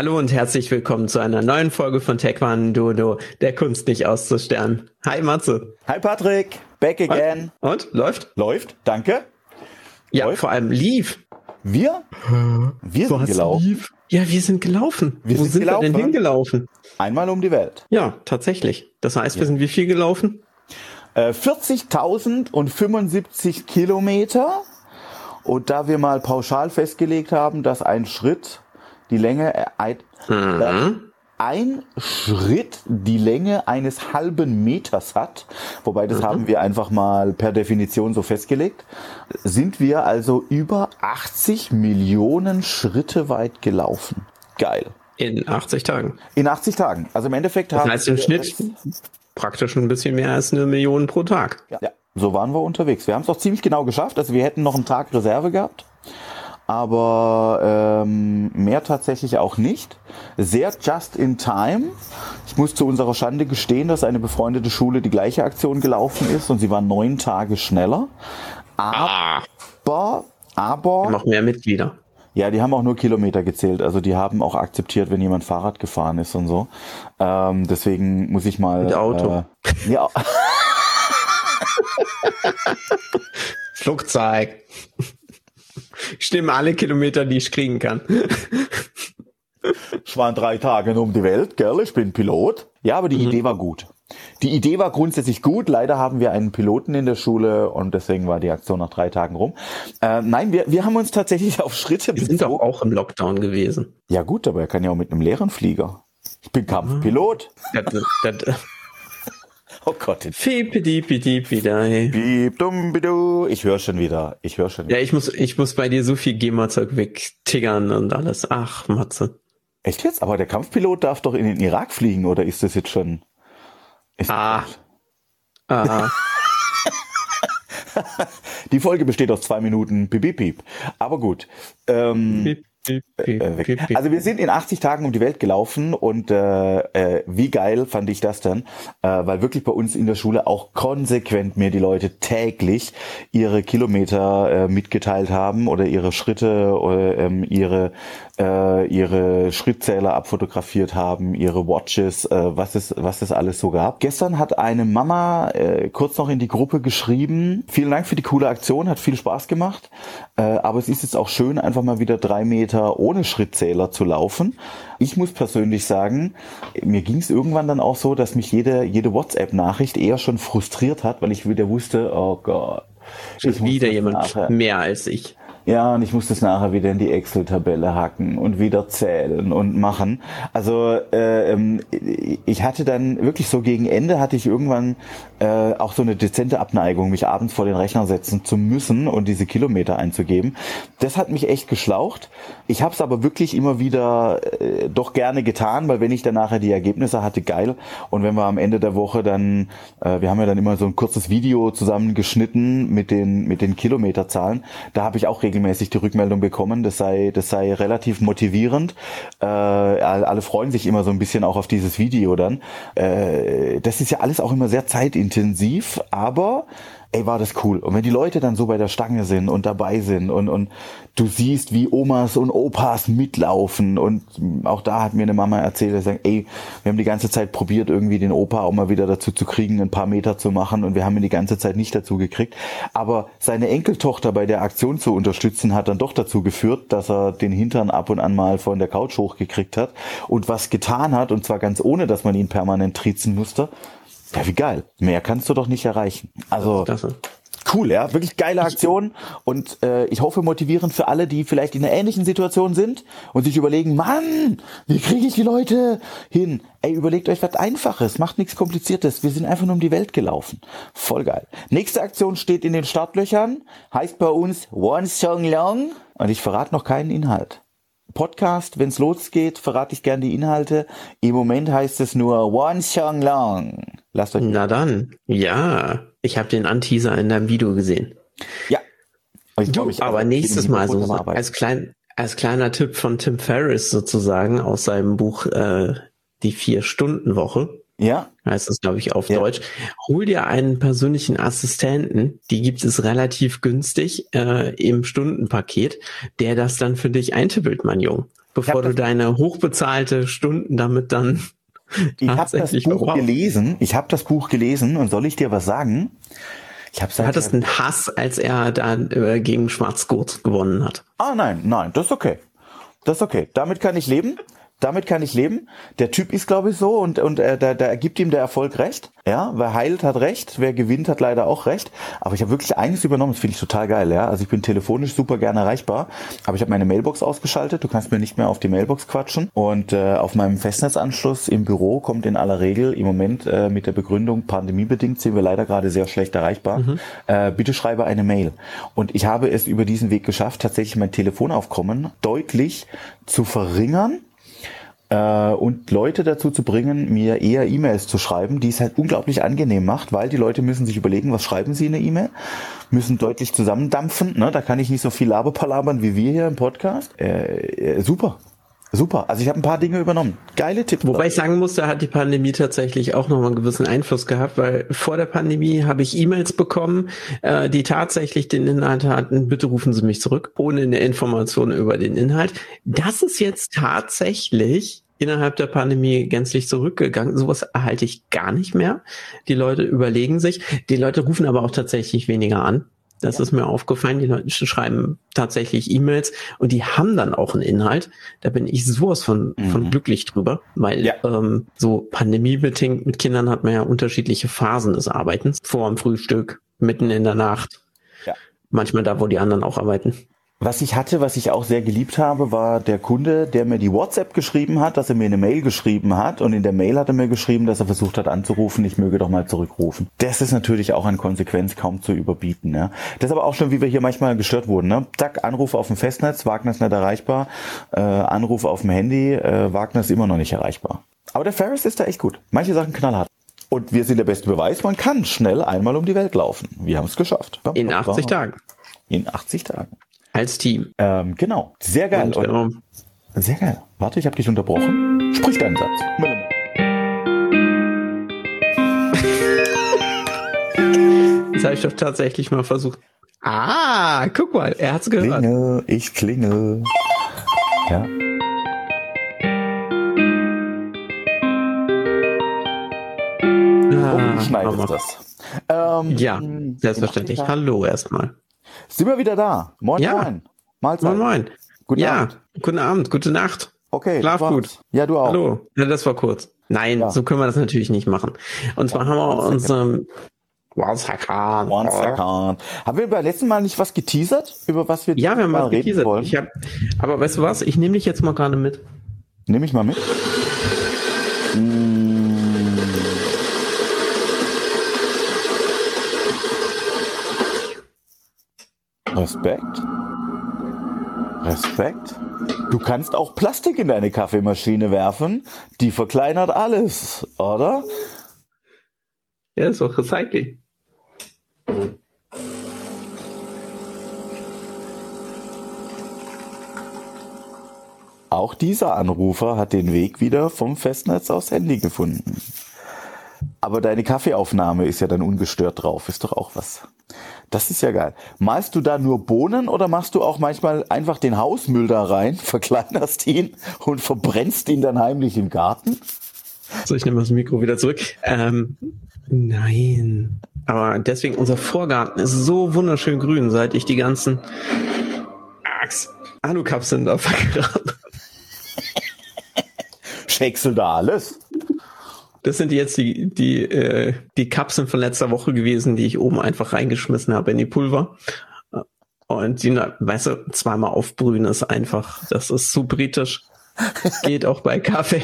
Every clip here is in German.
Hallo und herzlich willkommen zu einer neuen Folge von Tekwan Dodo, der Kunst nicht auszusterben. Hi Matze. Hi Patrick, back again. Und? und? Läuft? Läuft, danke. Ja, Läuft. vor allem lief. Wir? Wir sind gelaufen. Lief? Ja, wir sind gelaufen. Wir Wo sind, sind gelaufen. wir denn hingelaufen? Einmal um die Welt. Ja, tatsächlich. Das heißt, ja. wir sind wie viel gelaufen? Äh, 40.075 Kilometer. Und da wir mal pauschal festgelegt haben, dass ein Schritt die Länge äh, ein, mhm. ein Schritt die Länge eines halben Meters hat, wobei das mhm. haben wir einfach mal per Definition so festgelegt, sind wir also über 80 Millionen Schritte weit gelaufen. Geil. In 80 Tagen. In 80 Tagen. Also im Endeffekt das heißt im Schnitt praktisch ein bisschen mehr als eine Million pro Tag. Ja, ja. so waren wir unterwegs. Wir haben es auch ziemlich genau geschafft. Also wir hätten noch einen Tag Reserve gehabt aber ähm, mehr tatsächlich auch nicht. Sehr just in time. Ich muss zu unserer Schande gestehen, dass eine befreundete Schule die gleiche Aktion gelaufen ist und sie war neun Tage schneller. Aber, ah. aber. Noch mehr Mitglieder. Ja, die haben auch nur Kilometer gezählt. Also die haben auch akzeptiert, wenn jemand Fahrrad gefahren ist und so. Ähm, deswegen muss ich mal. Mit Auto. Äh, ja. Flugzeug. Ich nehme alle Kilometer, die ich kriegen kann. Ich war in drei Tagen um die Welt, gell? Ich bin Pilot. Ja, aber die mhm. Idee war gut. Die Idee war grundsätzlich gut. Leider haben wir einen Piloten in der Schule und deswegen war die Aktion nach drei Tagen rum. Äh, nein, wir, wir haben uns tatsächlich auf Schritte Wir sind doch auch im Lockdown gewesen. Ja gut, aber er kann ja auch mit einem leeren Flieger. Ich bin Kampfpilot. Das, das, Oh Gott. Ich höre schon wieder. Ich höre schon wieder. Ja, ich muss, ich muss bei dir so viel GEMA-Zeug wegtiggern und alles. Ach, Matze. Echt jetzt? Aber der Kampfpilot darf doch in den Irak fliegen, oder ist das jetzt schon? Ist ah. Ah. Die Folge besteht aus zwei Minuten piep, piep, piep. Aber gut. Ähm, piep. Äh, also wir sind in 80 Tagen um die Welt gelaufen und äh, äh, wie geil fand ich das dann, äh, weil wirklich bei uns in der Schule auch konsequent mir die Leute täglich ihre Kilometer äh, mitgeteilt haben oder ihre Schritte oder ähm, ihre äh, ihre Schrittzähler abfotografiert haben, ihre Watches, äh, was es was es alles so gab. Gestern hat eine Mama äh, kurz noch in die Gruppe geschrieben: Vielen Dank für die coole Aktion, hat viel Spaß gemacht, äh, aber es ist jetzt auch schön einfach mal wieder drei Meter Kilometer ohne Schrittzähler zu laufen. Ich muss persönlich sagen, mir ging es irgendwann dann auch so, dass mich jede, jede WhatsApp-Nachricht eher schon frustriert hat, weil ich wieder wusste, oh Gott. Ich wieder jemand nachher. mehr als ich. Ja, und ich muss das nachher wieder in die Excel-Tabelle hacken und wieder zählen und machen. Also äh, ähm, ich hatte dann wirklich so gegen Ende hatte ich irgendwann äh, auch so eine dezente Abneigung, mich abends vor den Rechner setzen zu müssen und diese Kilometer einzugeben. Das hat mich echt geschlaucht. Ich habe es aber wirklich immer wieder äh, doch gerne getan, weil wenn ich dann nachher die Ergebnisse hatte, geil. Und wenn wir am Ende der Woche dann, äh, wir haben ja dann immer so ein kurzes Video zusammengeschnitten mit den mit den Kilometerzahlen, da habe ich auch regelmäßig die Rückmeldung bekommen, das sei, das sei relativ motivierend. Äh, alle freuen sich immer so ein bisschen auch auf dieses Video dann. Äh, das ist ja alles auch immer sehr zeitintensiv, aber ey, war das cool. Und wenn die Leute dann so bei der Stange sind und dabei sind und, und du siehst, wie Omas und Opas mitlaufen und auch da hat mir eine Mama erzählt, dass ey, wir haben die ganze Zeit probiert, irgendwie den Opa auch mal wieder dazu zu kriegen, ein paar Meter zu machen und wir haben ihn die ganze Zeit nicht dazu gekriegt. Aber seine Enkeltochter bei der Aktion zu unterstützen, hat dann doch dazu geführt, dass er den Hintern ab und an mal von der Couch hochgekriegt hat und was getan hat und zwar ganz ohne, dass man ihn permanent triezen musste ja, wie geil. Mehr kannst du doch nicht erreichen. Also cool, ja, wirklich geile Aktion und äh, ich hoffe motivierend für alle, die vielleicht in einer ähnlichen Situation sind und sich überlegen, Mann, wie kriege ich die Leute hin? Ey, überlegt euch was Einfaches, macht nichts Kompliziertes. Wir sind einfach nur um die Welt gelaufen. Voll geil. Nächste Aktion steht in den Startlöchern, heißt bei uns One Song Long und ich verrate noch keinen Inhalt. Podcast, wenn es losgeht, verrate ich gern die Inhalte. Im Moment heißt es nur One Song Long. Lasst euch. Na dann, ja. Ich habe den Anteaser in deinem Video gesehen. Ja. Ich du, ich aber nächstes Mal so als, klein, als kleiner Tipp von Tim Ferriss sozusagen aus seinem Buch äh, Die Vier-Stunden-Woche. Ja. Heißt das, glaube ich, auf ja. Deutsch. Hol dir einen persönlichen Assistenten, die gibt es relativ günstig äh, im Stundenpaket, der das dann für dich eintippelt, mein Jung. bevor du deine hochbezahlte Stunden damit dann ich habe das Buch verbraucht. gelesen. Ich habe das Buch gelesen und soll ich dir was sagen? Ich habe hattest einen Hass, als er da äh, gegen Schwarzgurt gewonnen hat. Ah nein, nein, das ist okay. Das ist okay. Damit kann ich leben damit kann ich leben. Der Typ ist, glaube ich, so und, und äh, da, da gibt ihm der Erfolg recht. Ja, wer heilt, hat recht, wer gewinnt, hat leider auch recht. Aber ich habe wirklich eines übernommen, das finde ich total geil. Ja, Also ich bin telefonisch super gerne erreichbar, aber ich habe meine Mailbox ausgeschaltet. Du kannst mir nicht mehr auf die Mailbox quatschen. Und äh, auf meinem Festnetzanschluss im Büro kommt in aller Regel im Moment äh, mit der Begründung, pandemiebedingt sind wir leider gerade sehr schlecht erreichbar. Mhm. Äh, bitte schreibe eine Mail. Und ich habe es über diesen Weg geschafft, tatsächlich mein Telefonaufkommen deutlich zu verringern äh, und Leute dazu zu bringen, mir eher E-Mails zu schreiben, die es halt unglaublich angenehm macht, weil die Leute müssen sich überlegen, was schreiben sie in eine E-Mail, müssen deutlich zusammendampfen, ne? da kann ich nicht so viel Laberpalabern wie wir hier im Podcast. Äh, äh, super, Super. Also ich habe ein paar Dinge übernommen. Geile Tipps. Wobei ich sagen muss, da hat die Pandemie tatsächlich auch nochmal einen gewissen Einfluss gehabt, weil vor der Pandemie habe ich E-Mails bekommen, äh, die tatsächlich den Inhalt hatten, bitte rufen Sie mich zurück, ohne eine Information über den Inhalt. Das ist jetzt tatsächlich innerhalb der Pandemie gänzlich zurückgegangen. Sowas erhalte ich gar nicht mehr. Die Leute überlegen sich. Die Leute rufen aber auch tatsächlich weniger an. Das ja. ist mir aufgefallen. Die Leute schreiben tatsächlich E-Mails und die haben dann auch einen Inhalt. Da bin ich sowas von, mhm. von glücklich drüber, weil ja. ähm, so pandemiebedingt mit Kindern hat man ja unterschiedliche Phasen des Arbeitens. Vor dem Frühstück, mitten in der Nacht. Ja. Manchmal da, wo die anderen auch arbeiten. Was ich hatte, was ich auch sehr geliebt habe, war der Kunde, der mir die WhatsApp geschrieben hat, dass er mir eine Mail geschrieben hat und in der Mail hat er mir geschrieben, dass er versucht hat anzurufen, ich möge doch mal zurückrufen. Das ist natürlich auch an Konsequenz kaum zu überbieten. Ne? Das ist aber auch schon, wie wir hier manchmal gestört wurden. Ne? Zack, Anruf auf dem Festnetz, Wagner ist nicht erreichbar. Äh, Anruf auf dem Handy, äh, Wagner ist immer noch nicht erreichbar. Aber der Ferris ist da echt gut. Manche Sachen knallhart. Und wir sind der beste Beweis, man kann schnell einmal um die Welt laufen. Wir haben es geschafft. In 80 Tagen. In 80 Tagen. Als Team. Ähm, genau. Sehr geil. Und, ähm, sehr geil. Warte, ich habe dich unterbrochen. Sprich deinen Satz. Das habe ich doch tatsächlich mal versucht. Ah, guck mal, er hat's gehört. Klinge, ich klinge. Ja. Ah, oh, schneidest das. Ähm, ja, selbstverständlich. Hallo erstmal. Sind wir wieder da? Moin, ja. moin. Mahlzeit. Moin, moin. Guten ja, Abend. guten Abend, gute Nacht. Okay. Schlaf gut. Ja, du auch. Hallo. Ja, das war kurz. Nein, ja. so können wir das natürlich nicht machen. Und zwar haben wir uns ähm, One second. One second. Haben wir beim letzten Mal nicht was geteasert, über was wir Ja, wir haben was geteasert. Wollen? Ich hab, aber weißt du was? Ich nehme dich jetzt mal gerade mit. Nehme ich mal mit? Respekt. Respekt. Du kannst auch Plastik in deine Kaffeemaschine werfen. Die verkleinert alles, oder? Ja, ist auch Recycling. Auch dieser Anrufer hat den Weg wieder vom Festnetz aufs Handy gefunden. Aber deine Kaffeeaufnahme ist ja dann ungestört drauf, ist doch auch was. Das ist ja geil. Malst du da nur Bohnen oder machst du auch manchmal einfach den Hausmüll da rein, verkleinerst ihn und verbrennst ihn dann heimlich im Garten? So, ich nehme das Mikro wieder zurück. Ähm, nein. Aber deswegen, unser Vorgarten ist so wunderschön grün, seit ich die ganzen Alukapseln da vergraben. Schäcksel da alles? Das sind jetzt die, die, äh, die Kapseln von letzter Woche gewesen, die ich oben einfach reingeschmissen habe in die Pulver. Und die, weißt du, zweimal aufbrühen ist einfach, das ist zu britisch. Geht auch bei Kaffee.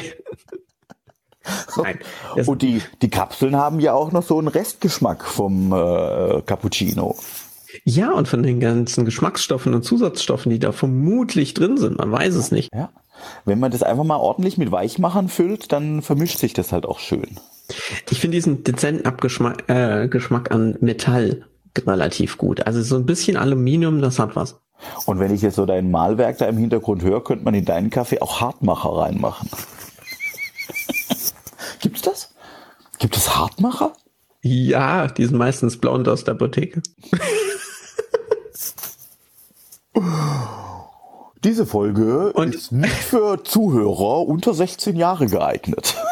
Nein, Und die, die Kapseln haben ja auch noch so einen Restgeschmack vom äh, Cappuccino. Ja, und von den ganzen Geschmacksstoffen und Zusatzstoffen, die da vermutlich drin sind. Man weiß es nicht. Ja. Wenn man das einfach mal ordentlich mit Weichmachern füllt, dann vermischt sich das halt auch schön. Ich finde diesen dezenten Abgeschmack äh, Geschmack an Metall relativ gut. Also so ein bisschen Aluminium, das hat was. Und wenn ich jetzt so dein Malwerk da im Hintergrund höre, könnte man in deinen Kaffee auch Hartmacher reinmachen. Gibt's das? Gibt es Hartmacher? Ja, die sind meistens blond aus der Apotheke. Diese Folge Und- ist nicht für Zuhörer unter 16 Jahre geeignet.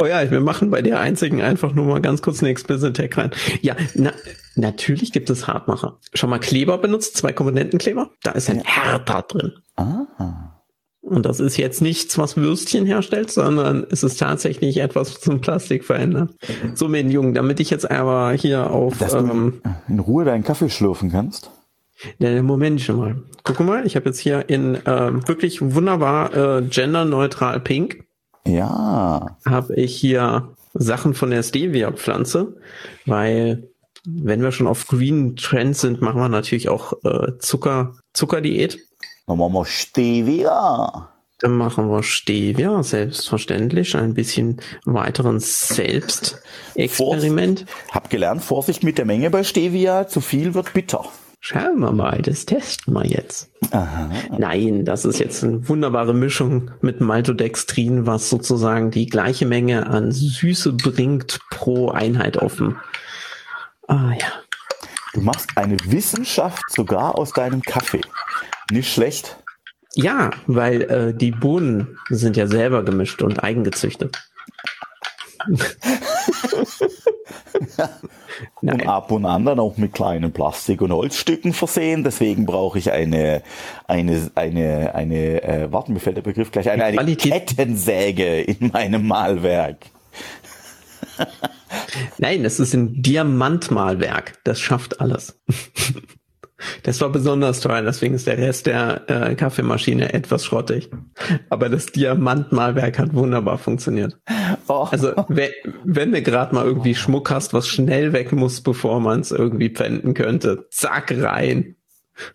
Oh ja, wir machen bei der einzigen einfach nur mal ganz kurz eine Explicit Tag rein. Ja, na, natürlich gibt es Hartmacher. Schon mal Kleber benutzt, zwei Komponentenkleber? Da ist ein Härter drin. Ah. Und das ist jetzt nichts, was Würstchen herstellt, sondern es ist tatsächlich etwas zum Plastik verändert. So, mein Jungen, damit ich jetzt aber hier auf, Dass ähm, in Ruhe deinen Kaffee schlürfen kannst. Moment schon mal. Guck mal, ich habe jetzt hier in ähm, wirklich wunderbar äh, genderneutral pink Ja. habe ich hier Sachen von der Stevia-Pflanze, weil wenn wir schon auf Green Trend sind, machen wir natürlich auch äh, Zucker, Zuckerdiät. Dann machen wir Stevia. Dann machen wir Stevia, selbstverständlich, ein bisschen weiteren Selbstexperiment. Hab gelernt, Vorsicht mit der Menge bei Stevia. Zu viel wird bitter. Schauen wir mal, das testen wir jetzt. Nein, das ist jetzt eine wunderbare Mischung mit Maltodextrin, was sozusagen die gleiche Menge an Süße bringt pro Einheit offen. Ah ja. Du machst eine Wissenschaft sogar aus deinem Kaffee. Nicht schlecht. Ja, weil äh, die Bohnen sind ja selber gemischt und eigengezüchtet. Und ab und an dann auch mit kleinen Plastik- und Holzstücken versehen. Deswegen brauche ich eine, eine, eine, eine, äh, warte, mir fällt der Begriff gleich, eine, eine Kettensäge in meinem Malwerk. Nein, das ist ein Diamantmalwerk. Das schafft alles. Das war besonders teuer, deswegen ist der Rest der äh, Kaffeemaschine etwas schrottig. Aber das Diamantmalwerk hat wunderbar funktioniert. Oh, Also wenn, wenn du gerade mal irgendwie Schmuck hast, was schnell weg muss, bevor man es irgendwie pfänden könnte, zack rein,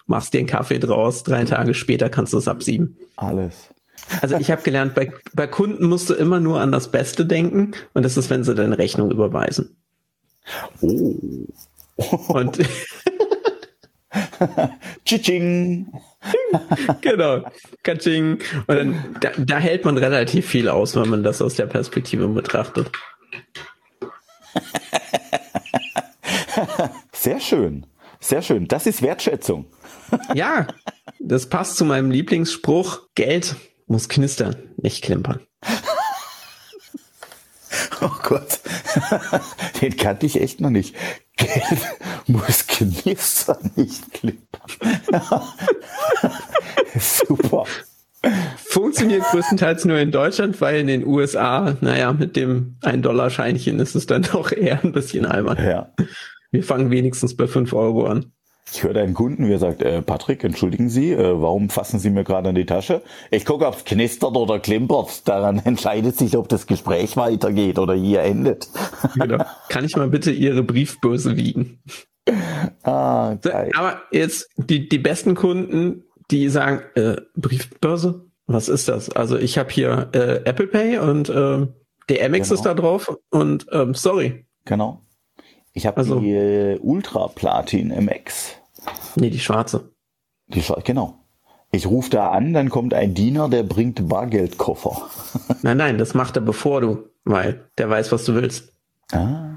machst dir einen Kaffee draus, drei Tage später kannst du es absieben. alles. Also ich habe gelernt, bei, bei Kunden musst du immer nur an das Beste denken und das ist, wenn sie deine Rechnung überweisen. Oh. Und Tschitsching. genau, Katsching. Und dann, da, da hält man relativ viel aus, wenn man das aus der Perspektive betrachtet. Sehr schön. Sehr schön. Das ist Wertschätzung. Ja, das passt zu meinem Lieblingsspruch. Geld muss knistern, nicht klimpern. Oh Gott. Den kannte ich echt noch nicht. Geld muss knistern, nicht klippern. Super. Funktioniert größtenteils nur in Deutschland, weil in den USA, naja, mit dem 1-Dollar-Scheinchen ist es dann doch eher ein bisschen albern. Ja. Wir fangen wenigstens bei 5 Euro an. Ich höre einen Kunden, wie er sagt, äh, Patrick, entschuldigen Sie, äh, warum fassen Sie mir gerade an die Tasche? Ich gucke, ob es knistert oder klimpert. Daran entscheidet sich, ob das Gespräch weitergeht oder hier endet. Genau. Kann ich mal bitte Ihre Briefbörse wiegen? Ah, geil. Aber jetzt die, die besten Kunden, die sagen, äh, Briefbörse? Was ist das? Also ich habe hier äh, Apple Pay und ähm, der Amex Genau. ist da drauf und ähm, sorry. Genau. Ich habe Also- die äh, Ultra Platin MX. Nee, die schwarze. Die Schwa- genau. Ich rufe da an, dann kommt ein Diener, der bringt Bargeldkoffer. Nein, nein, das macht er bevor du, weil der weiß, was du willst. Ah.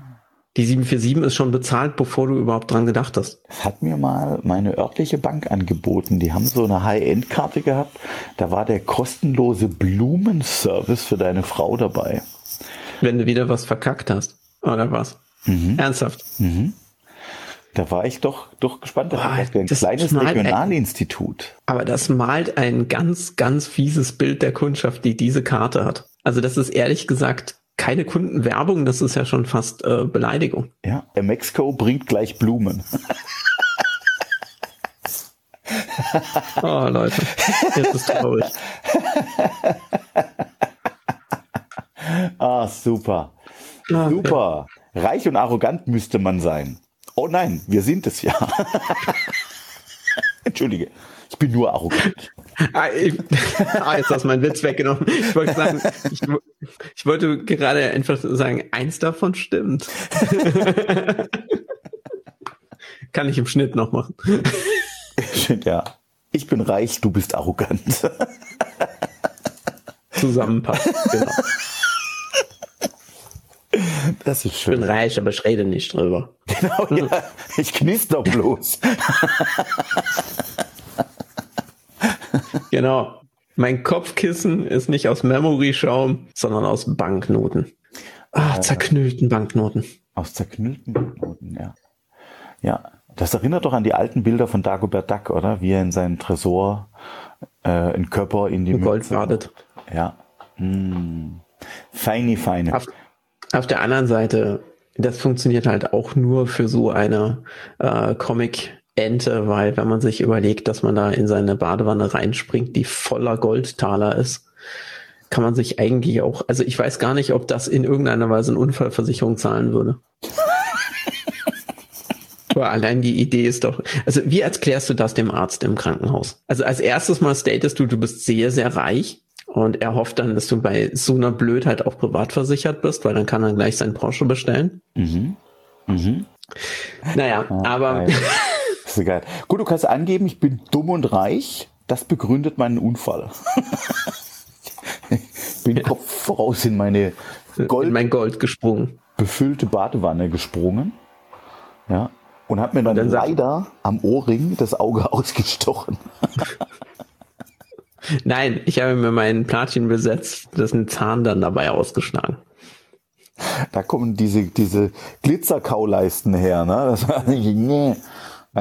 Die 747 ist schon bezahlt, bevor du überhaupt dran gedacht hast. Das hat mir mal meine örtliche Bank angeboten. Die haben so eine High-End-Karte gehabt. Da war der kostenlose Blumenservice für deine Frau dabei. Wenn du wieder was verkackt hast. Oder was? Mhm. Ernsthaft. Da war ich doch, doch gespannt. Das Boah, ist ein das kleines. Regionalinstitut. Aber das malt ein ganz, ganz fieses Bild der Kundschaft, die diese Karte hat. Also das ist ehrlich gesagt keine Kundenwerbung, das ist ja schon fast äh, Beleidigung. Ja, Mexiko bringt gleich Blumen. Oh Leute, jetzt ist traurig. Ah, super. Ah, Super. Reich und arrogant müsste man sein. Oh nein, wir sind es ja. Entschuldige, ich bin nur arrogant. Ah, ich, ah, jetzt hast du meinen Witz weggenommen. Ich wollte sagen, ich, ich wollte gerade einfach sagen, eins davon stimmt. Kann ich im Schnitt noch machen. Ja. Ich bin reich, du bist arrogant. Zusammenpassen. Genau. Das ist Ich bin schön. reich, aber ich rede nicht drüber. Genau, ja. Ich knister bloß. Genau. Mein Kopfkissen ist nicht aus Memory-Schaum, sondern aus Banknoten. Ah, äh, zerknüllten Banknoten. Aus zerknüllten Banknoten, ja. Ja, das erinnert doch an die alten Bilder von Dagobert Duck, oder? Wie er in seinem Tresor äh, einen Körper in die Gold badet. Ja. Hm. Feini, feine. Auf, auf, der anderen Seite, das funktioniert halt auch nur für so eine äh, Comic-Ente, weil wenn man sich überlegt, dass man da in seine Badewanne reinspringt, die voller Goldtaler ist, kann man sich eigentlich auch, also ich weiß gar nicht, ob das in irgendeiner Weise eine Unfallversicherung zahlen würde. Aber allein die Idee ist doch, also wie erklärst du das dem Arzt im Krankenhaus? Also als erstes mal statest du, du bist sehr, sehr reich und er hofft dann, dass du bei so einer Blödheit auch privat versichert bist, weil dann kann er gleich seinen Porsche bestellen. Mhm. Mhm. Naja, ah, aber. Ist geil. Gut, du kannst angeben, ich bin dumm und reich. Das begründet meinen Unfall. ich bin ja. Kopf voraus in meine Gold, in mein Gold gesprungen. Befüllte Badewanne gesprungen. Ja. Und habe mir dann, dann leider am Ohrring das Auge ausgestochen. Nein, ich habe mir meinen Platin besetzt, das ein Zahn dann dabei ausgeschlagen. Da kommen diese, diese Glitzerkauleisten her, ne? Das war nicht, nee.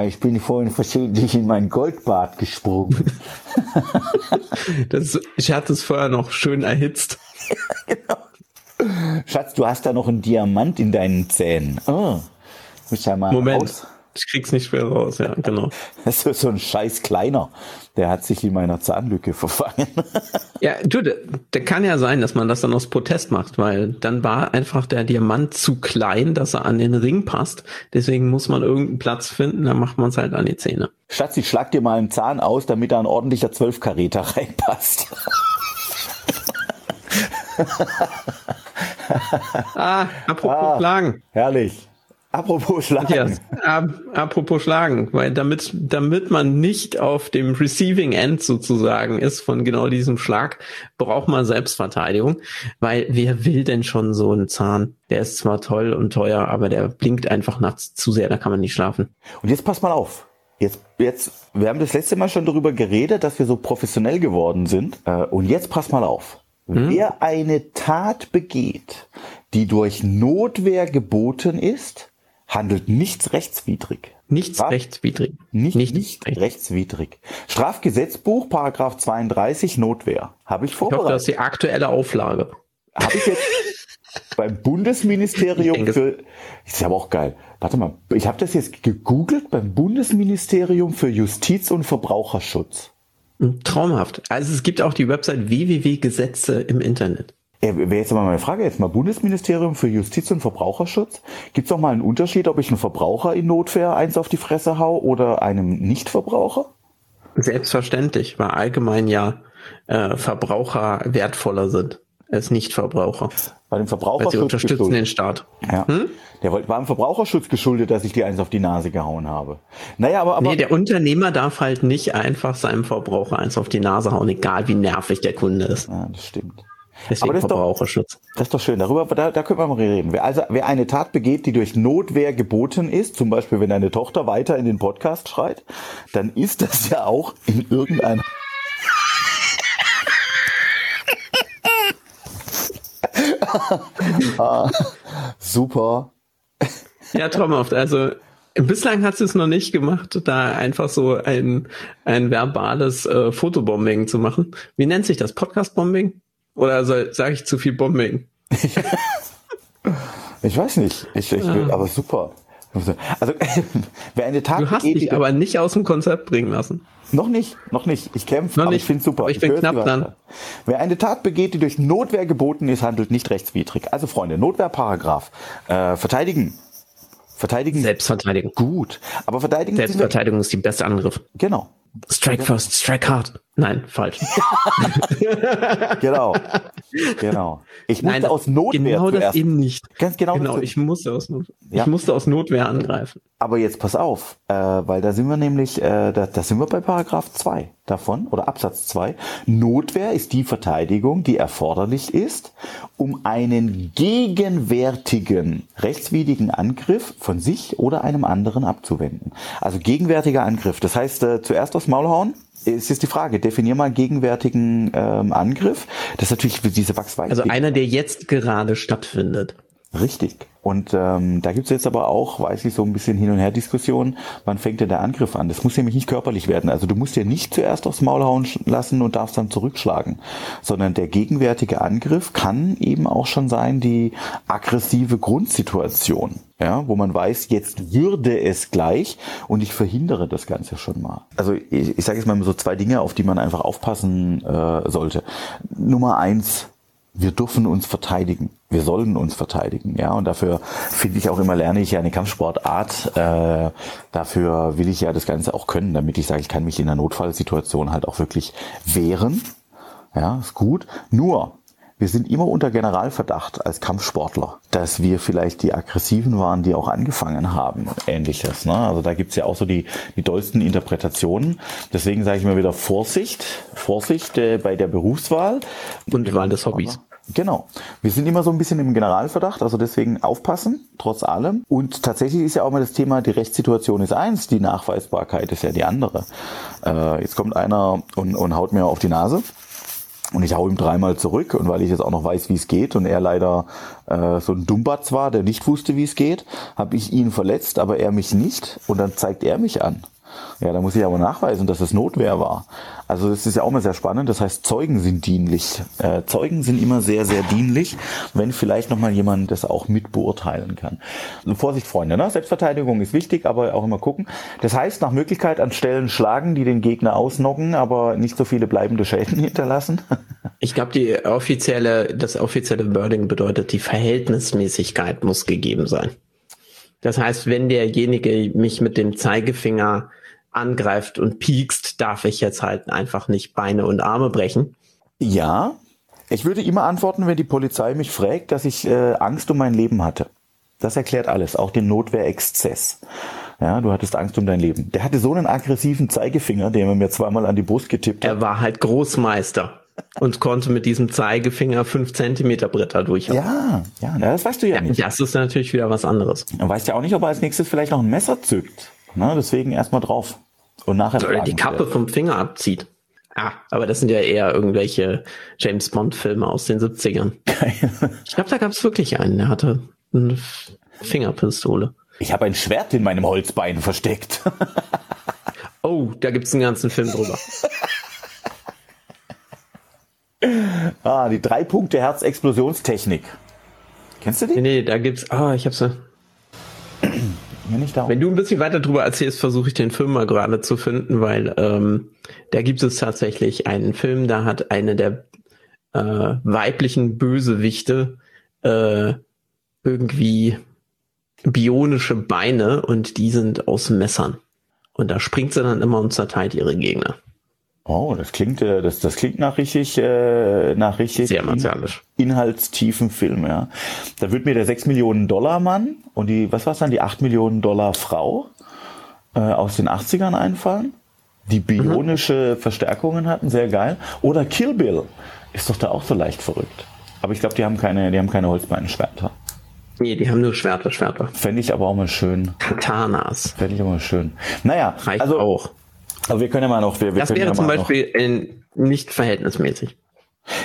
Ich bin vorhin versehentlich in mein Goldbad gesprungen. das, ich hatte es vorher noch schön erhitzt. genau. Schatz, du hast da noch einen Diamant in deinen Zähnen. Oh, muss ja mal Moment. Aus. Ich krieg's nicht mehr raus, ja, genau. Das ist so ein scheiß Kleiner. Der hat sich in meiner Zahnlücke verfangen. Ja, du, der, kann ja sein, dass man das dann aus Protest macht, weil dann war einfach der Diamant zu klein, dass er an den Ring passt. Deswegen muss man irgendeinen Platz finden, dann macht man es halt an die Zähne. Schatz, ich schlag dir mal einen Zahn aus, damit da ein ordentlicher Zwölfkaräter reinpasst. ah, apropos ah, Klagen. Herrlich. Apropos Schlagen. Ja, apropos Schlagen, weil damit, damit man nicht auf dem Receiving End sozusagen ist von genau diesem Schlag, braucht man Selbstverteidigung, weil wer will denn schon so einen Zahn? Der ist zwar toll und teuer, aber der blinkt einfach nachts zu sehr, da kann man nicht schlafen. Und jetzt pass mal auf. Jetzt, jetzt, wir haben das letzte Mal schon darüber geredet, dass wir so professionell geworden sind. Äh, und jetzt pass mal auf. Hm? Wer eine Tat begeht, die durch Notwehr geboten ist, handelt nichts rechtswidrig. Nichts Straf rechtswidrig. Nicht, nicht, nicht rechtswidrig. rechtswidrig. Strafgesetzbuch, Paragraph 32, Notwehr. Habe ich vorbereitet. Ich hoffe, das ist die aktuelle Auflage. Habe ich jetzt beim Bundesministerium für, ist aber auch geil. Warte mal, ich habe das jetzt gegoogelt beim Bundesministerium für Justiz und Verbraucherschutz. Traumhaft. Also es gibt auch die Website www.gesetze im Internet. Wäre jetzt mal meine Frage, jetzt mal Bundesministerium für Justiz und Verbraucherschutz. Gibt es auch mal einen Unterschied, ob ich einen Verbraucher in Notwehr eins auf die Fresse hau oder einem Nichtverbraucher? Selbstverständlich, weil allgemein ja äh, Verbraucher wertvoller sind als Nichtverbraucher. Bei dem Verbraucherschutz. Weil sie unterstützen geschuldet. den Staat. Ja. Hm? Der war im Verbraucherschutz geschuldet, dass ich die eins auf die Nase gehauen habe. Naja, aber, aber. Nee, der Unternehmer darf halt nicht einfach seinem Verbraucher eins auf die Nase hauen, egal wie nervig der Kunde ist. Ja, das stimmt. Deswegen Aber das Verbraucherschutz. Ist doch, das ist doch schön. Darüber, da, da können wir mal reden. Wer, also, wer eine Tat begeht, die durch Notwehr geboten ist, zum Beispiel wenn deine Tochter weiter in den Podcast schreit, dann ist das ja auch in irgendeiner ah, super. Ja, traumhaft. Also bislang hat sie es noch nicht gemacht, da einfach so ein, ein verbales äh, Fotobombing zu machen. Wie nennt sich das? Podcast-Bombing? Oder sage ich zu viel Bombing? ich weiß nicht. Ich, ich, ja. Aber super. Also, wer eine Tat Du hast dich die, aber nicht aus dem Konzept bringen lassen. Noch nicht, noch nicht. Ich kämpfe, aber nicht. ich finde super. Ich, ich bin knapp dran. Wer eine Tat begeht, die durch Notwehr geboten ist, handelt nicht rechtswidrig. Also Freunde, Notwehrparagraph. Äh, verteidigen. Verteidigen. Selbstverteidigen. Gut. Aber verteidigen. Selbstverteidigung ist die beste Angriff. Genau. Strike first, strike hard. Nein, falsch. genau. Genau. Ich musste Nein, aus Notwehr genau das eben nicht. Ganz genau. Genau, ich musste aus Notwehr. Ja. Ich musste aus Notwehr angreifen. Aber jetzt pass auf, äh, weil da sind wir nämlich, äh, da, da sind wir bei Paragraph 2 davon oder Absatz 2. Notwehr ist die Verteidigung, die erforderlich ist, um einen gegenwärtigen rechtswidrigen Angriff von sich oder einem anderen abzuwenden. Also gegenwärtiger Angriff. Das heißt, äh, zuerst aufs Maul hauen, es ist die Frage, definier mal gegenwärtigen ähm, Angriff. Das ist natürlich diese Wachsweite. Also einer, der jetzt gerade stattfindet. Richtig. Und ähm, da gibt's jetzt aber auch, weiß ich, so ein bisschen Hin- und Her-Diskussion, wann fängt denn der Angriff an? Das muss nämlich nicht körperlich werden. Also du musst dir nicht zuerst aufs Maul hauen lassen und darfst dann zurückschlagen, sondern der gegenwärtige Angriff kann eben auch schon sein die aggressive Grundsituation, ja, wo man weiß, jetzt würde es gleich und ich verhindere das Ganze schon mal. Also ich, ich sage jetzt mal so zwei Dinge, auf die man einfach aufpassen äh, sollte. Nummer eins, wir dürfen uns verteidigen. Wir sollen uns verteidigen, ja. Und dafür finde ich auch immer, lerne ich ja eine Kampfsportart. Äh, dafür will ich ja das Ganze auch können, damit ich sage, ich kann mich in einer Notfallsituation halt auch wirklich wehren. Ja, ist gut. Nur, wir sind immer unter Generalverdacht als Kampfsportler, dass wir vielleicht die Aggressiven waren, die auch angefangen haben und ähnliches. Ne? Also da gibt's ja auch so die, die dollsten Interpretationen. Deswegen sage ich immer wieder Vorsicht, Vorsicht äh, bei der Berufswahl. Und Wahl des Hobbys. Genau. Wir sind immer so ein bisschen im Generalverdacht, also deswegen aufpassen, trotz allem. Und tatsächlich ist ja auch mal das Thema, die Rechtssituation ist eins, die Nachweisbarkeit ist ja die andere. Äh, jetzt kommt einer und, und haut mir auf die Nase. Und ich hau ihm dreimal zurück und weil ich jetzt auch noch weiß, wie es geht und er leider äh, so ein Dummbatz war, der nicht wusste, wie es geht, habe ich ihn verletzt, aber er mich nicht und dann zeigt er mich an. Ja, da muss ich aber nachweisen, dass es Notwehr war. Also das ist ja auch mal sehr spannend. Das heißt, Zeugen sind dienlich. Äh, Zeugen sind immer sehr, sehr dienlich, wenn vielleicht nochmal jemand das auch mit beurteilen kann. Also Vorsicht, Freunde, ne? Selbstverteidigung ist wichtig, aber auch immer gucken. Das heißt, nach Möglichkeit an Stellen schlagen, die den Gegner ausnocken, aber nicht so viele bleibende Schäden hinterlassen. Ich glaube, die offizielle, das offizielle Wording bedeutet, die Verhältnismäßigkeit muss gegeben sein. Das heißt, wenn derjenige mich mit dem Zeigefinger angreift und piekst, darf ich jetzt halt einfach nicht Beine und Arme brechen. Ja, ich würde immer antworten, wenn die Polizei mich fragt, dass ich äh, Angst um mein Leben hatte. Das erklärt alles, auch den Notwehrexzess. Ja, du hattest Angst um dein Leben. Der hatte so einen aggressiven Zeigefinger, den er mir zweimal an die Brust getippt hat. Er war halt Großmeister und konnte mit diesem Zeigefinger fünf Zentimeter Bretter durchhauen. Ja, ja, das weißt du ja, ja nicht. Das ist natürlich wieder was anderes. Du weißt ja auch nicht, ob er als nächstes vielleicht noch ein Messer zückt. Na, deswegen erstmal drauf. Und nachher. Oder die Kappe vom Finger abzieht. Ah, aber das sind ja eher irgendwelche James Bond-Filme aus den 70ern. ich glaube, da gab es wirklich einen, der hatte eine Fingerpistole. Ich habe ein Schwert in meinem Holzbein versteckt. oh, da gibt's einen ganzen Film drüber. ah, die drei Punkte Herzexplosionstechnik. Kennst du die? Nee, nee, da gibt's. Ah, ich hab's. Wenn du ein bisschen weiter drüber erzählst, versuche ich den Film mal gerade zu finden, weil ähm, da gibt es tatsächlich einen Film, da hat eine der äh, weiblichen Bösewichte äh, irgendwie bionische Beine und die sind aus Messern. Und da springt sie dann immer und zerteilt ihre Gegner. Oh, das klingt, äh, das, das klingt nach richtig, äh, nach richtig Sehr martialisch. inhaltstiefen Film, ja. Da wird mir der 6 Millionen Dollar Mann und die, was war's dann, die 8 Millionen Dollar Frau äh, aus den 80ern einfallen, die bionische mhm. Verstärkungen hatten, sehr geil. Oder Kill Bill ist doch da auch so leicht verrückt. Aber ich glaube, die haben keine, die haben keine Holzbeinschwerter. Nee, die haben nur Schwerter, Schwerter. Fände ich aber auch mal schön. Katanas. Fände ich aber mal schön. Naja, Reicht also auch. Aber wir können ja mal noch. Wir, wir das wäre ja zum Beispiel noch, nicht verhältnismäßig.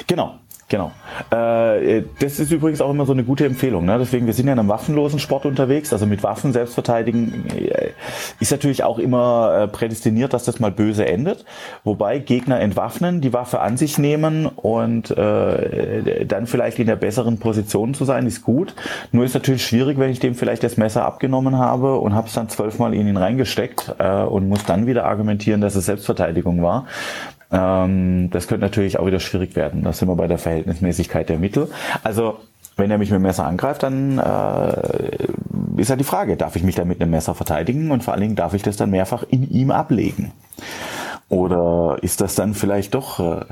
Genau. Genau. Äh, das ist übrigens auch immer so eine gute Empfehlung. Ne? Deswegen, wir sind ja in einem waffenlosen Sport unterwegs. Also mit Waffen selbst verteidigen äh, ist natürlich auch immer äh, prädestiniert, dass das mal böse endet. Wobei Gegner entwaffnen, die Waffe an sich nehmen und äh, dann vielleicht in der besseren Position zu sein, ist gut. Nur ist natürlich schwierig, wenn ich dem vielleicht das Messer abgenommen habe und habe es dann zwölfmal in ihn reingesteckt äh, und muss dann wieder argumentieren, dass es Selbstverteidigung war. Ähm, das könnte natürlich auch wieder schwierig werden. Da sind wir bei der Verhältnismäßigkeit der Mittel. Also wenn er mich mit dem Messer angreift, dann äh, ist ja die Frage, darf ich mich dann mit einem Messer verteidigen und vor allen Dingen darf ich das dann mehrfach in ihm ablegen? Oder ist das dann vielleicht doch... Äh,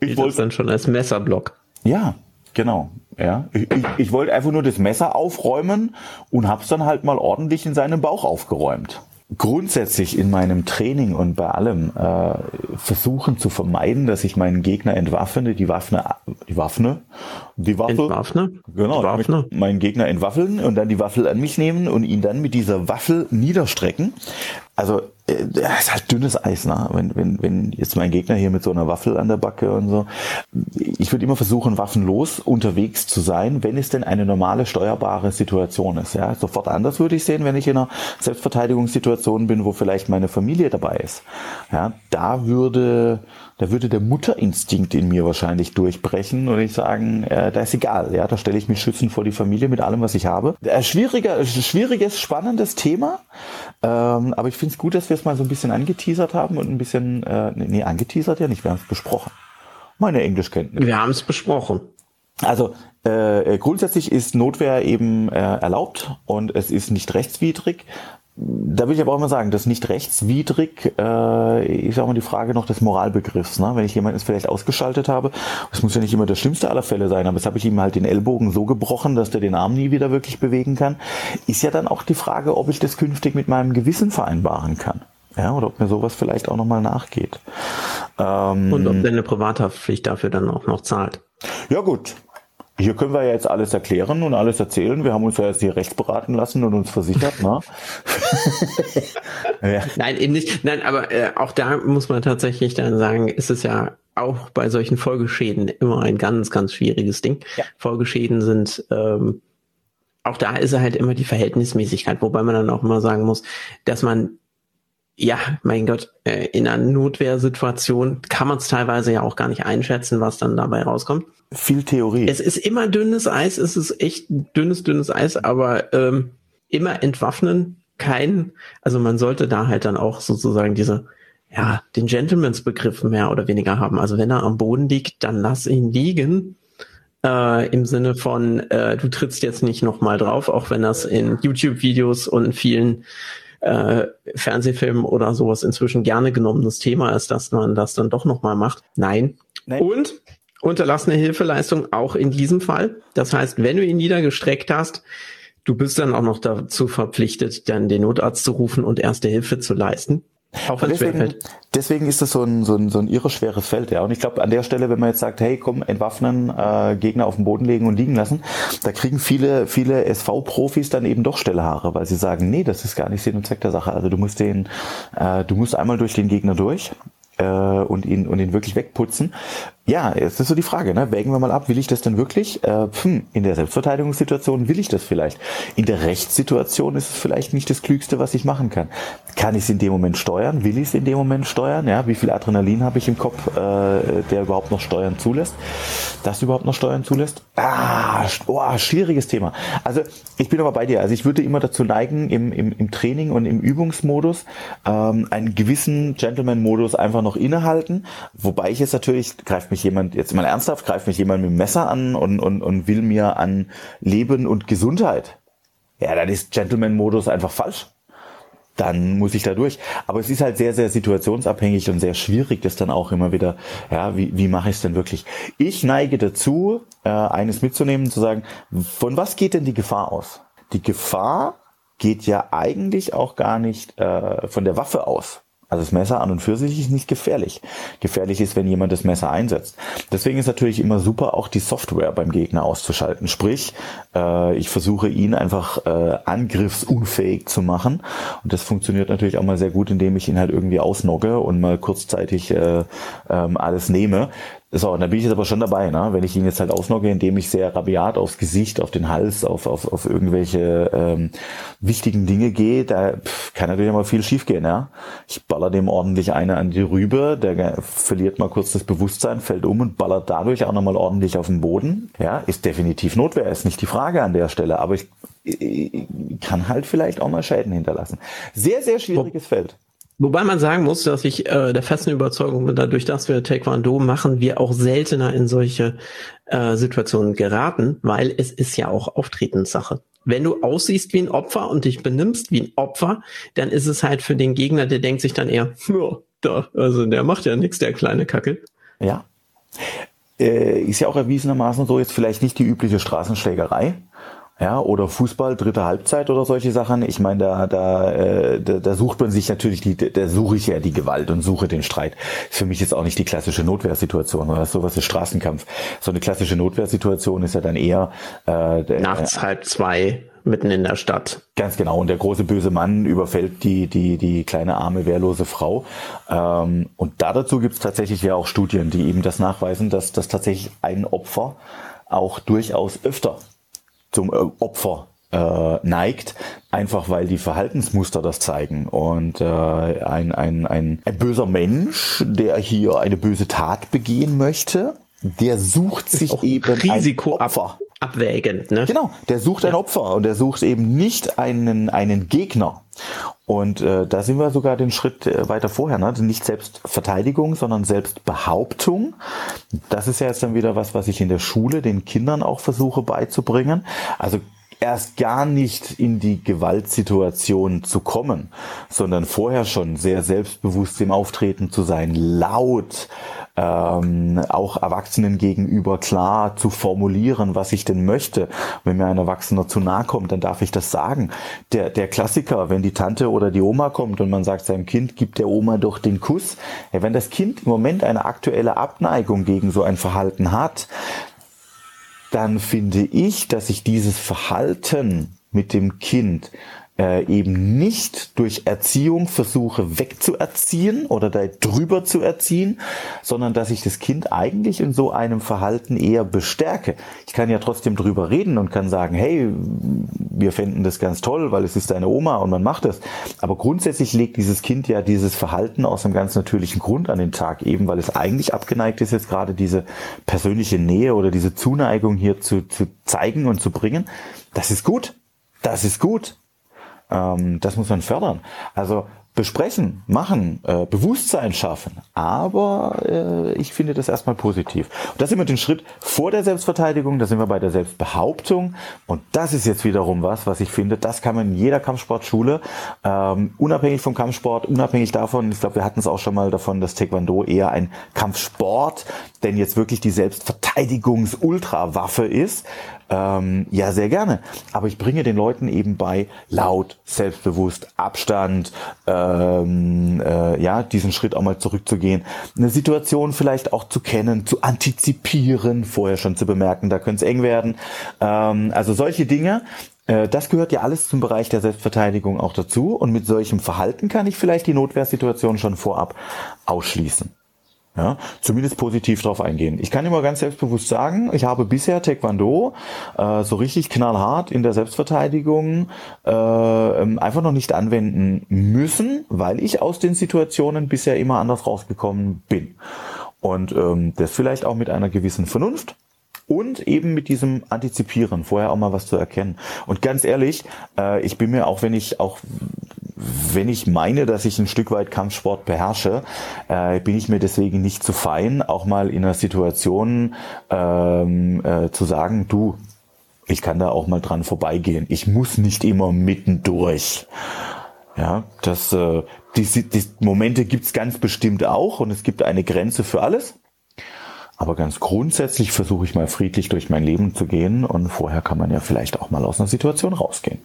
ich wollte dann schon als Messerblock. Ja, genau. Ja, ich, ich, ich wollte einfach nur das Messer aufräumen und hab's dann halt mal ordentlich in seinen Bauch aufgeräumt grundsätzlich in meinem Training und bei allem äh, versuchen zu vermeiden, dass ich meinen Gegner entwaffne, die Waffne, die Waffne, die Waffe, Entwaffne? genau, Entwaffne. meinen Gegner entwaffeln und dann die Waffel an mich nehmen und ihn dann mit dieser Waffel niederstrecken. Also äh, ist halt dünnes Eis, ne? Wenn, wenn, wenn jetzt mein Gegner hier mit so einer Waffel an der Backe und so. Ich würde immer versuchen, waffenlos unterwegs zu sein, wenn es denn eine normale steuerbare Situation ist. Ja, sofort anders würde ich sehen, wenn ich in einer Selbstverteidigungssituation bin, wo vielleicht meine Familie dabei ist. Ja, da würde da würde der Mutterinstinkt in mir wahrscheinlich durchbrechen und ich sagen, äh, da ist egal, ja, da stelle ich mich schützend vor die Familie mit allem, was ich habe. Äh, schwieriger, schwieriges, spannendes Thema, ähm, aber ich finde es gut, dass wir es mal so ein bisschen angeteasert haben und ein bisschen, äh, nee, angeteasert ja nicht, wir haben es besprochen. Meine Englischkenntnis. Wir haben es besprochen. Also äh, grundsätzlich ist Notwehr eben äh, erlaubt und es ist nicht rechtswidrig da will ich aber auch mal sagen, das nicht rechtswidrig, äh, ich sage mal die Frage noch des Moralbegriffs. Ne? Wenn ich jemanden vielleicht ausgeschaltet habe, das muss ja nicht immer das schlimmste aller Fälle sein, aber jetzt habe ich ihm halt den Ellbogen so gebrochen, dass der den Arm nie wieder wirklich bewegen kann, ist ja dann auch die Frage, ob ich das künftig mit meinem Gewissen vereinbaren kann. Ja, oder ob mir sowas vielleicht auch nochmal nachgeht. Ähm, Und ob deine Privathaftpflicht dafür dann auch noch zahlt. Ja gut, hier können wir ja jetzt alles erklären und alles erzählen. Wir haben uns ja jetzt hier rechts beraten lassen und uns versichert, ne? ja. Nein, eben nicht. Nein, aber äh, auch da muss man tatsächlich dann sagen, ist es ja auch bei solchen Folgeschäden immer ein ganz, ganz schwieriges Ding. Ja. Folgeschäden sind ähm, auch da ist halt immer die Verhältnismäßigkeit, wobei man dann auch immer sagen muss, dass man ja, mein Gott, äh, in einer Notwehrsituation kann man es teilweise ja auch gar nicht einschätzen, was dann dabei rauskommt. Viel Theorie. Es ist immer dünnes Eis, es ist echt dünnes, dünnes Eis, aber ähm, immer entwaffnen, kein, also man sollte da halt dann auch sozusagen diese, ja, den Gentleman's Begriff mehr oder weniger haben. Also wenn er am Boden liegt, dann lass ihn liegen. Äh, Im Sinne von, äh, du trittst jetzt nicht nochmal drauf, auch wenn das in YouTube-Videos und vielen äh, Fernsehfilmen oder sowas inzwischen gerne genommenes Thema ist, dass man das dann doch nochmal macht. Nein. Nein. Und unterlassene Hilfeleistung auch in diesem Fall. Das heißt, wenn du ihn niedergestreckt hast, du bist dann auch noch dazu verpflichtet, dann den Notarzt zu rufen und erste Hilfe zu leisten. Auch wenn deswegen, deswegen ist das so ein, so ein, so ein irre schweres Feld, ja. Und ich glaube, an der Stelle, wenn man jetzt sagt, hey, komm, entwaffnen, äh, Gegner auf den Boden legen und liegen lassen, da kriegen viele, viele SV-Profis dann eben doch Stellhaare, weil sie sagen, nee, das ist gar nicht Sinn und Zweck der Sache. Also du musst den, äh, du musst einmal durch den Gegner durch äh, und ihn und ihn wirklich wegputzen. Ja, es ist so die Frage, ne? Wägen wir mal ab, will ich das denn wirklich? Äh, hm, in der Selbstverteidigungssituation will ich das vielleicht. In der Rechtssituation ist es vielleicht nicht das Klügste, was ich machen kann. Kann ich es in dem Moment steuern? Will ich es in dem Moment steuern? Ja, wie viel Adrenalin habe ich im Kopf, äh, der überhaupt noch Steuern zulässt? Das überhaupt noch Steuern zulässt? Ah, oh, schwieriges Thema. Also ich bin aber bei dir. Also ich würde immer dazu neigen, im, im, im Training und im Übungsmodus ähm, einen gewissen Gentleman-Modus einfach noch innehalten. Wobei ich jetzt natürlich greift mich jemand, jetzt mal ernsthaft, greift mich jemand mit dem Messer an und, und, und will mir an Leben und Gesundheit. Ja, dann ist Gentleman-Modus einfach falsch. Dann muss ich da durch. Aber es ist halt sehr, sehr situationsabhängig und sehr schwierig, das dann auch immer wieder, ja, wie, wie mache ich es denn wirklich? Ich neige dazu, äh, eines mitzunehmen, zu sagen, von was geht denn die Gefahr aus? Die Gefahr geht ja eigentlich auch gar nicht äh, von der Waffe aus. Also das Messer an und für sich ist nicht gefährlich. Gefährlich ist, wenn jemand das Messer einsetzt. Deswegen ist natürlich immer super, auch die Software beim Gegner auszuschalten. Sprich, äh, ich versuche ihn einfach äh, angriffsunfähig zu machen. Und das funktioniert natürlich auch mal sehr gut, indem ich ihn halt irgendwie ausnogge und mal kurzzeitig äh, ähm, alles nehme. So, und da bin ich jetzt aber schon dabei, ne? wenn ich ihn jetzt halt ausnocke, indem ich sehr rabiat aufs Gesicht, auf den Hals, auf, auf, auf irgendwelche ähm, wichtigen Dinge gehe, da pff, kann natürlich mal viel schiefgehen. Ja? Ich baller dem ordentlich eine an die Rübe, der verliert mal kurz das Bewusstsein, fällt um und ballert dadurch auch nochmal ordentlich auf den Boden. Ja, ist definitiv Notwehr, ist nicht die Frage an der Stelle, aber ich, ich kann halt vielleicht auch mal Schäden hinterlassen. Sehr, sehr schwieriges Feld. Wobei man sagen muss, dass ich äh, der festen Überzeugung bin, dadurch, dass wir Taekwondo machen, wir auch seltener in solche äh, Situationen geraten, weil es ist ja auch Auftretenssache. Wenn du aussiehst wie ein Opfer und dich benimmst wie ein Opfer, dann ist es halt für den Gegner, der denkt sich dann eher, ja, da, also der macht ja nichts, der kleine Kacke. Ja. Äh, ist ja auch erwiesenermaßen so, jetzt vielleicht nicht die übliche Straßenschlägerei, ja, oder Fußball, dritte Halbzeit oder solche Sachen. Ich meine, da, da, äh, da, da sucht man sich natürlich die, da suche ich ja die Gewalt und suche den Streit. Für mich ist auch nicht die klassische Notwehrsituation, oder sowas ist Straßenkampf. So eine klassische Notwehrsituation ist ja dann eher äh, nachts äh, halb zwei mitten in der Stadt. Ganz genau. Und der große böse Mann überfällt die, die, die kleine arme, wehrlose Frau. Ähm, und da dazu gibt es tatsächlich ja auch Studien, die eben das nachweisen, dass, dass tatsächlich ein Opfer auch durchaus öfter zum äh, Opfer äh, neigt, einfach weil die Verhaltensmuster das zeigen. Und äh, ein, ein, ein, ein böser Mensch, der hier eine böse Tat begehen möchte, der sucht sich eben Risiko ein Opfer. abwägend. Ne? Genau, der sucht ein Opfer und der sucht eben nicht einen, einen Gegner. Und äh, da sind wir sogar den Schritt äh, weiter vorher, ne? nicht Selbstverteidigung, sondern Selbstbehauptung. Das ist ja jetzt dann wieder was, was ich in der Schule den Kindern auch versuche beizubringen. Also erst gar nicht in die Gewaltsituation zu kommen, sondern vorher schon sehr selbstbewusst im Auftreten zu sein, laut, ähm, auch Erwachsenen gegenüber klar zu formulieren, was ich denn möchte. Wenn mir ein Erwachsener zu nahe kommt, dann darf ich das sagen. Der, der Klassiker, wenn die Tante oder die Oma kommt und man sagt seinem Kind, gibt der Oma doch den Kuss. Ja, wenn das Kind im Moment eine aktuelle Abneigung gegen so ein Verhalten hat, dann finde ich, dass ich dieses Verhalten mit dem Kind äh, eben nicht durch Erziehung versuche wegzuerziehen oder da drüber zu erziehen, sondern dass ich das Kind eigentlich in so einem Verhalten eher bestärke. Ich kann ja trotzdem drüber reden und kann sagen, hey, wir fänden das ganz toll, weil es ist deine Oma und man macht das. Aber grundsätzlich legt dieses Kind ja dieses Verhalten aus einem ganz natürlichen Grund an den Tag, eben weil es eigentlich abgeneigt ist, jetzt gerade diese persönliche Nähe oder diese Zuneigung hier zu, zu zeigen und zu bringen. Das ist gut. Das ist gut. Ähm, das muss man fördern. Also besprechen, machen, äh, Bewusstsein schaffen. Aber äh, ich finde das erstmal positiv. Und das sind wir den Schritt vor der Selbstverteidigung, da sind wir bei der Selbstbehauptung. Und das ist jetzt wiederum was, was ich finde, das kann man in jeder Kampfsportschule, ähm, unabhängig vom Kampfsport, unabhängig davon, ich glaube, wir hatten es auch schon mal davon, dass Taekwondo eher ein Kampfsport, denn jetzt wirklich die Selbstverteidigungs-Ultrawaffe ist, ähm, ja, sehr gerne. Aber ich bringe den Leuten eben bei, laut, selbstbewusst, Abstand, ähm, äh, ja, diesen Schritt auch mal zurückzugehen, eine Situation vielleicht auch zu kennen, zu antizipieren, vorher schon zu bemerken, da könnte es eng werden. Ähm, also solche Dinge, äh, das gehört ja alles zum Bereich der Selbstverteidigung auch dazu. Und mit solchem Verhalten kann ich vielleicht die Notwehrsituation schon vorab ausschließen. Ja, zumindest positiv drauf eingehen. Ich kann immer ganz selbstbewusst sagen, ich habe bisher Taekwondo äh, so richtig knallhart in der Selbstverteidigung äh, ähm, einfach noch nicht anwenden müssen, weil ich aus den Situationen bisher immer anders rausgekommen bin. Und ähm, das vielleicht auch mit einer gewissen Vernunft und eben mit diesem Antizipieren, vorher auch mal was zu erkennen. Und ganz ehrlich, äh, ich bin mir auch, wenn ich auch wenn ich meine, dass ich ein Stück weit Kampfsport beherrsche, äh, bin ich mir deswegen nicht zu fein, auch mal in einer Situation ähm, äh, zu sagen, du, ich kann da auch mal dran vorbeigehen. Ich muss nicht immer mittendurch. Ja, das, äh, die, die Momente gibt's ganz bestimmt auch und es gibt eine Grenze für alles. Aber ganz grundsätzlich versuche ich mal friedlich durch mein Leben zu gehen und vorher kann man ja vielleicht auch mal aus einer Situation rausgehen.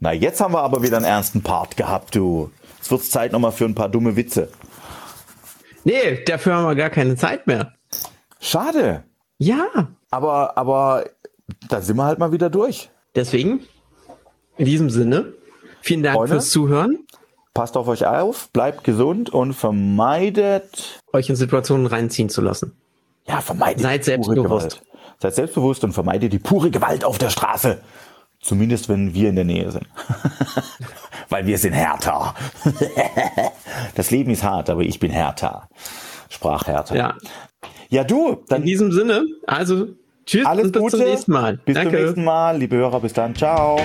Na, jetzt haben wir aber wieder einen ernsten Part gehabt, du. Es wird Zeit nochmal für ein paar dumme Witze. Nee, dafür haben wir gar keine Zeit mehr. Schade. Ja. Aber, aber da sind wir halt mal wieder durch. Deswegen, in diesem Sinne, vielen Dank Freunde, fürs Zuhören. Passt auf euch auf, bleibt gesund und vermeidet euch in Situationen reinziehen zu lassen. Ja, vermeidet. Seid selbstbewusst. Seid selbstbewusst und vermeidet die pure Gewalt auf der Straße. Zumindest wenn wir in der Nähe sind. Weil wir sind härter. das Leben ist hart, aber ich bin härter. Sprach härter. Ja. Ja, du. Dann in diesem Sinne, also tschüss alles und bis Gute. zum nächsten Mal. Bis Danke. zum nächsten Mal, liebe Hörer. Bis dann. Ciao.